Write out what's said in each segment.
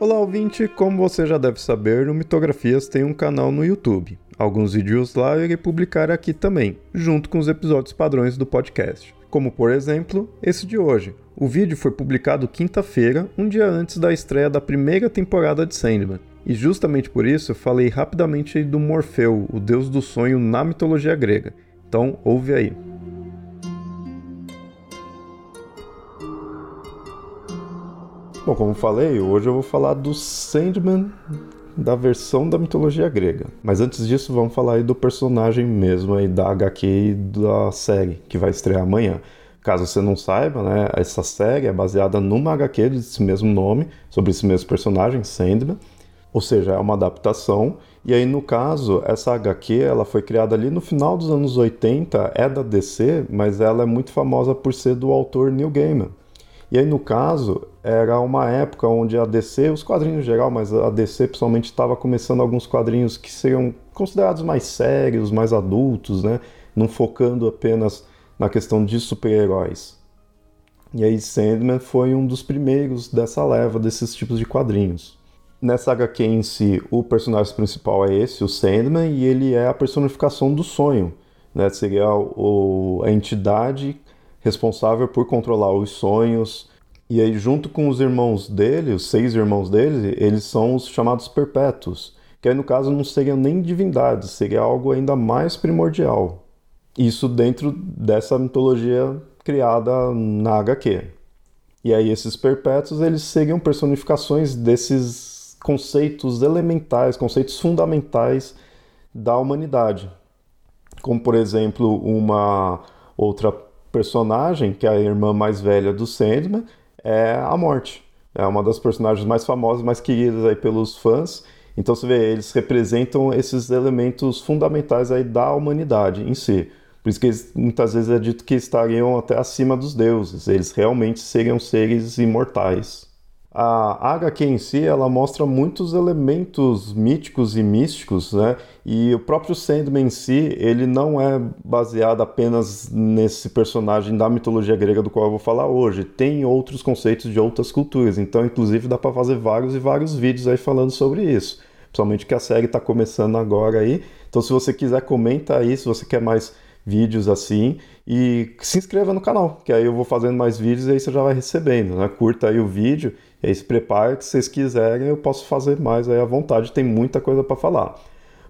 Olá, ouvinte! Como você já deve saber, o Mitografias tem um canal no YouTube. Alguns vídeos lá eu irei publicar aqui também, junto com os episódios padrões do podcast. Como, por exemplo, esse de hoje. O vídeo foi publicado quinta-feira, um dia antes da estreia da primeira temporada de Sandman. E justamente por isso eu falei rapidamente do Morfeu, o deus do sonho na mitologia grega. Então, ouve aí. Bom, como falei, hoje eu vou falar do Sandman da versão da mitologia grega. Mas antes disso, vamos falar aí do personagem mesmo aí da HQ e da série que vai estrear amanhã. Caso você não saiba, né, essa série é baseada numa HQ desse mesmo nome, sobre esse mesmo personagem, Sandman. Ou seja, é uma adaptação. E aí, no caso, essa HQ ela foi criada ali no final dos anos 80, é da DC, mas ela é muito famosa por ser do autor Neil Gaiman. E aí, no caso, era uma época onde a DC, os quadrinhos em geral, mas a DC principalmente estava começando alguns quadrinhos que seriam considerados mais sérios, mais adultos, né? Não focando apenas na questão de super-heróis. E aí Sandman foi um dos primeiros dessa leva desses tipos de quadrinhos. Nessa HQ em si, o personagem principal é esse, o Sandman, e ele é a personificação do sonho. Né? Seria o, a entidade responsável por controlar os sonhos. E aí, junto com os irmãos dele, os seis irmãos dele, eles são os chamados perpétuos, que aí no caso não seriam nem divindades, seria algo ainda mais primordial. Isso dentro dessa mitologia criada na HQ. E aí esses perpétuos, eles seriam personificações desses conceitos elementais, conceitos fundamentais da humanidade. Como, por exemplo, uma outra personagem, que é a irmã mais velha do Sandman, é a Morte. É uma das personagens mais famosas, mais queridas aí pelos fãs. Então você vê, eles representam esses elementos fundamentais aí da humanidade em si. Por isso que eles, muitas vezes é dito que estariam até acima dos deuses. Eles realmente seriam seres imortais. A HQ em si, ela mostra muitos elementos míticos e místicos, né? E o próprio Sandman em si, ele não é baseado apenas nesse personagem da mitologia grega do qual eu vou falar hoje. Tem outros conceitos de outras culturas. Então, inclusive, dá para fazer vários e vários vídeos aí falando sobre isso. Principalmente que a série está começando agora aí. Então, se você quiser, comenta aí se você quer mais vídeos assim e se inscreva no canal, que aí eu vou fazendo mais vídeos e aí você já vai recebendo, né? Curta aí o vídeo e aí se que se vocês quiserem eu posso fazer mais aí à vontade, tem muita coisa para falar.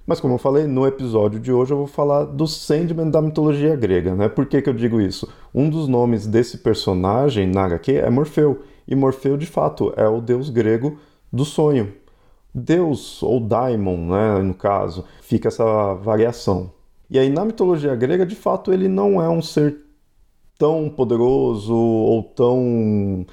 Mas como eu falei, no episódio de hoje eu vou falar do Sandman da mitologia grega, né? Por que, que eu digo isso? Um dos nomes desse personagem na HQ é Morfeu, e Morfeu de fato é o deus grego do sonho. Deus, ou daimon, né, no caso, fica essa variação. E aí na mitologia grega, de fato, ele não é um ser tão poderoso ou tão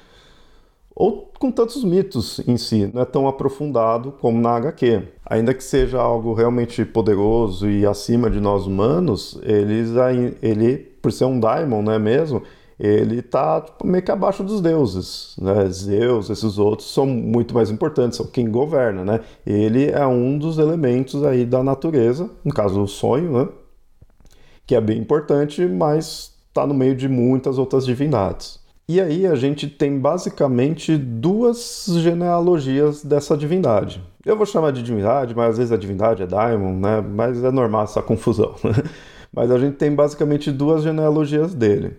ou com tantos mitos em si, não é tão aprofundado como na HQ. Ainda que seja algo realmente poderoso e acima de nós humanos, eles, ele, por ser um daimon, não é mesmo? Ele está tipo, meio que abaixo dos deuses, né? Zeus, esses outros são muito mais importantes, são quem governa, né? Ele é um dos elementos aí da natureza, no caso o sonho, né? Que é bem importante, mas está no meio de muitas outras divindades. E aí a gente tem basicamente duas genealogias dessa divindade. Eu vou chamar de divindade, mas às vezes a divindade é daimon, né? Mas é normal essa confusão. mas a gente tem basicamente duas genealogias dele.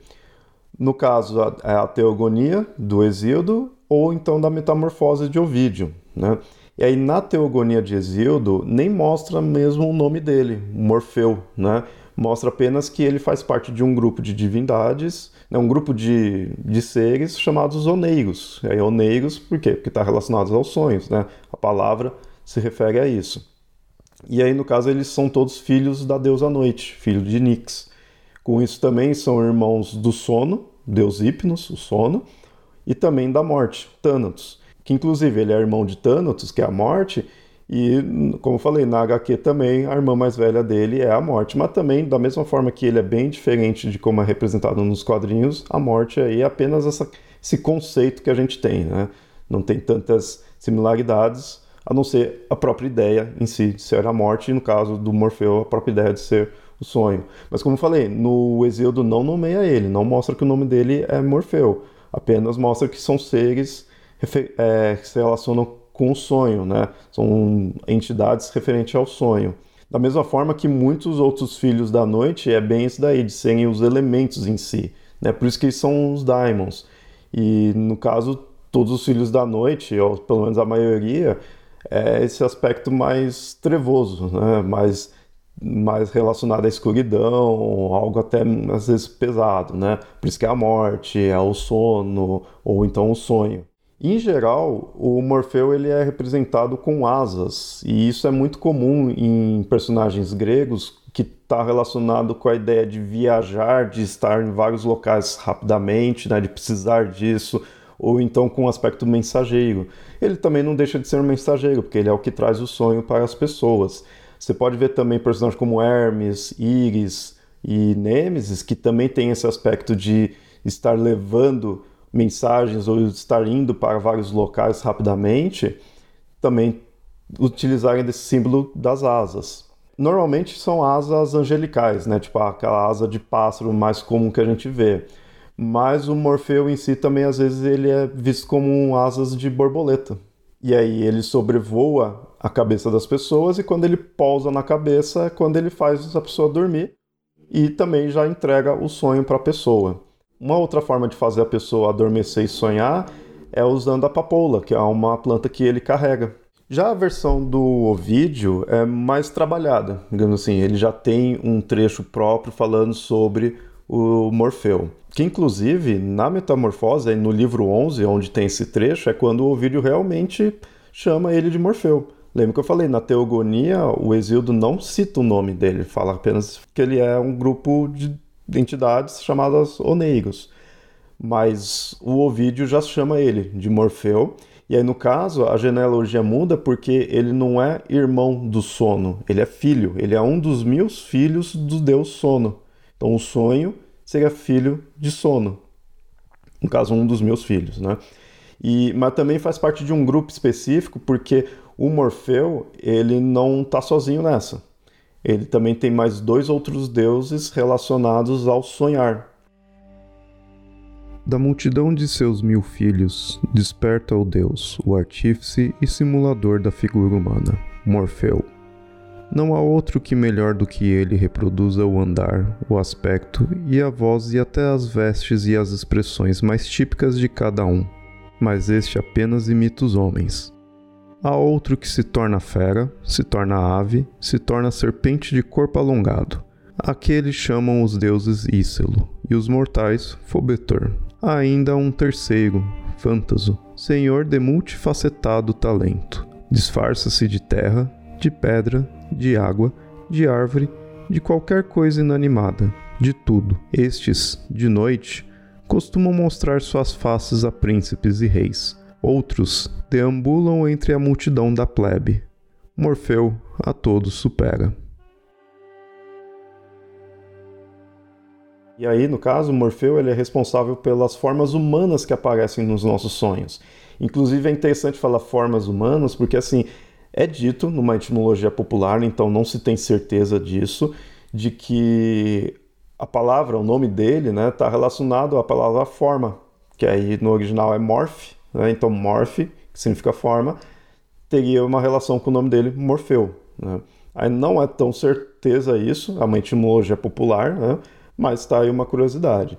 No caso, é a teogonia do Exíodo ou então da metamorfose de Ovídio, né? E aí na teogonia de Exíodo nem mostra mesmo o nome dele, Morfeu, né? Mostra apenas que ele faz parte de um grupo de divindades né, um grupo de, de seres chamados oneiros. E aí, oneiros, por quê? Porque está relacionados aos sonhos, né? A palavra se refere a isso. E aí, no caso, eles são todos filhos da deusa noite, filho de Nix. Com isso também são irmãos do sono, deus Hipnos, o sono, e também da morte, Thanatos. Que inclusive ele é irmão de Thanatos, que é a morte, e, como eu falei, na HQ também, a irmã mais velha dele é a morte. Mas também, da mesma forma que ele é bem diferente de como é representado nos quadrinhos, a morte aí é apenas essa, esse conceito que a gente tem, né? Não tem tantas similaridades, a não ser a própria ideia em si de ser a morte, e no caso do Morfeu, a própria ideia de ser o sonho. Mas como eu falei, no Exíodo não nomeia ele, não mostra que o nome dele é Morfeu, apenas mostra que são seres é, que se relacionam com o sonho, né? São entidades referentes ao sonho. Da mesma forma que muitos outros filhos da noite é bem isso daí, de serem os elementos em si. Né? Por isso que são os daimons. E no caso, todos os filhos da noite, ou pelo menos a maioria, é esse aspecto mais trevoso, né? mais, mais relacionado à escuridão, algo até às vezes pesado. Né? Por isso que é a morte, é o sono, ou então o sonho. Em geral, o Morfeu ele é representado com asas, e isso é muito comum em personagens gregos que está relacionado com a ideia de viajar, de estar em vários locais rapidamente, né, de precisar disso, ou então com o aspecto mensageiro. Ele também não deixa de ser um mensageiro, porque ele é o que traz o sonho para as pessoas. Você pode ver também personagens como Hermes, Íris e Nêmesis, que também tem esse aspecto de estar levando mensagens ou estar indo para vários locais rapidamente, também utilizarem desse símbolo das asas. Normalmente são asas angelicais, né? Tipo aquela asa de pássaro mais comum que a gente vê. Mas o Morfeu em si também às vezes ele é visto como asas de borboleta. E aí ele sobrevoa a cabeça das pessoas e quando ele pousa na cabeça é quando ele faz a pessoa dormir e também já entrega o sonho para a pessoa. Uma outra forma de fazer a pessoa adormecer e sonhar é usando a papoula, que é uma planta que ele carrega. Já a versão do Ovídio é mais trabalhada, digamos assim, ele já tem um trecho próprio falando sobre o Morfeu. Que inclusive na Metamorfose, no livro 11, onde tem esse trecho, é quando o Ovídio realmente chama ele de Morfeu. Lembra que eu falei, na Teogonia, o Exildo não cita o nome dele, fala apenas que ele é um grupo de entidades chamadas oneigos. Mas o Ovídio já chama ele de Morfeu. E aí, no caso, a genealogia muda porque ele não é irmão do sono, ele é filho, ele é um dos mil filhos do deus sono. Então, o sonho seria filho de sono. No caso, um dos meus filhos, né? E, mas também faz parte de um grupo específico porque o Morfeu ele não está sozinho nessa ele também tem mais dois outros deuses relacionados ao sonhar. Da multidão de seus mil filhos, desperta o Deus, o artífice e simulador da figura humana, Morfeu. Não há outro que melhor do que ele reproduza o andar, o aspecto e a voz e até as vestes e as expressões mais típicas de cada um, mas este apenas imita os homens. Há outro que se torna fera, se torna ave, se torna serpente de corpo alongado. Aqueles chamam os deuses Ícelo, e os mortais Fobetor. Há ainda um terceiro, Fantaso, senhor de multifacetado talento. Disfarça-se de terra, de pedra, de água, de árvore, de qualquer coisa inanimada, de tudo. Estes, de noite, costumam mostrar suas faces a príncipes e reis Outros deambulam entre a multidão da plebe. Morfeu a todos supera. E aí, no caso, Morfeu ele é responsável pelas formas humanas que aparecem nos nossos sonhos. Inclusive é interessante falar formas humanas porque assim é dito numa etimologia popular, então não se tem certeza disso, de que a palavra, o nome dele, né, está relacionado à palavra forma, que aí no original é morph, né? Então, Morph, que significa forma, teria uma relação com o nome dele, Morfeu. Né? Aí não é tão certeza isso, é uma etimologia popular, né? mas está aí uma curiosidade.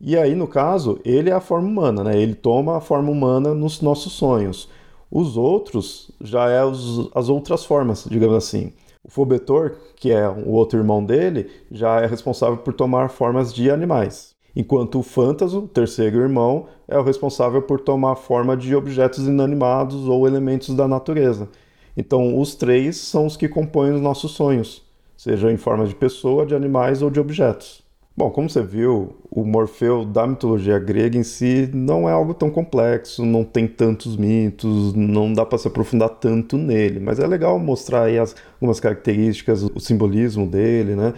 E aí, no caso, ele é a forma humana, né? ele toma a forma humana nos nossos sonhos. Os outros já é os, as outras formas, digamos assim. O Fobetor, que é o outro irmão dele, já é responsável por tomar formas de animais enquanto o Fantaso, terceiro irmão, é o responsável por tomar a forma de objetos inanimados ou elementos da natureza. Então, os três são os que compõem os nossos sonhos, seja em forma de pessoa, de animais ou de objetos. Bom, como você viu, o Morfeu da mitologia grega em si não é algo tão complexo, não tem tantos mitos, não dá para se aprofundar tanto nele, mas é legal mostrar aí as, algumas características, o simbolismo dele, né?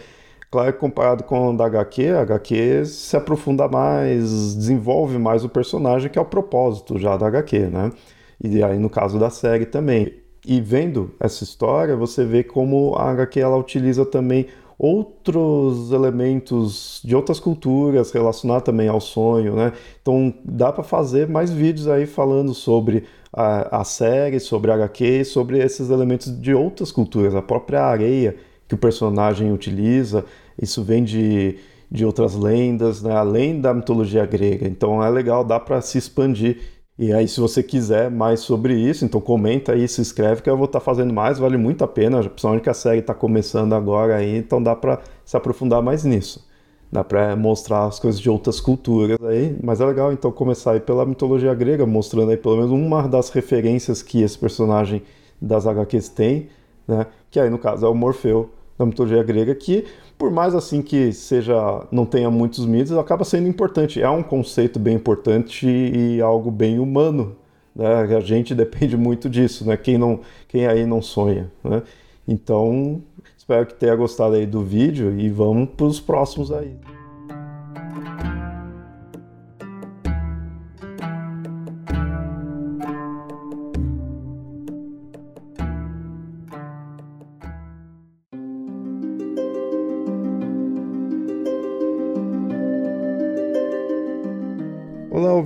Claro que comparado com o da HQ, a HQ se aprofunda mais, desenvolve mais o personagem, que é o propósito já da HQ, né? E aí no caso da série também. E vendo essa história, você vê como a HQ ela utiliza também outros elementos de outras culturas relacionados também ao sonho, né? Então dá para fazer mais vídeos aí falando sobre a, a série, sobre a HQ, sobre esses elementos de outras culturas, a própria areia que o personagem utiliza, isso vem de, de outras lendas, né? além da mitologia grega. Então é legal, dá para se expandir e aí, se você quiser mais sobre isso, então comenta aí, se inscreve, que eu vou estar tá fazendo mais, vale muito a pena, principalmente que a série está começando agora aí, então dá para se aprofundar mais nisso. Dá para mostrar as coisas de outras culturas aí, mas é legal então começar aí pela mitologia grega, mostrando aí pelo menos uma das referências que esse personagem das HQs tem, né? Que aí no caso é o Morfeu da mitologia grega, que por mais assim que seja não tenha muitos mitos, acaba sendo importante. É um conceito bem importante e algo bem humano. Né? A gente depende muito disso, né? Quem não, quem aí não sonha, né? Então, espero que tenha gostado aí do vídeo e vamos para os próximos aí.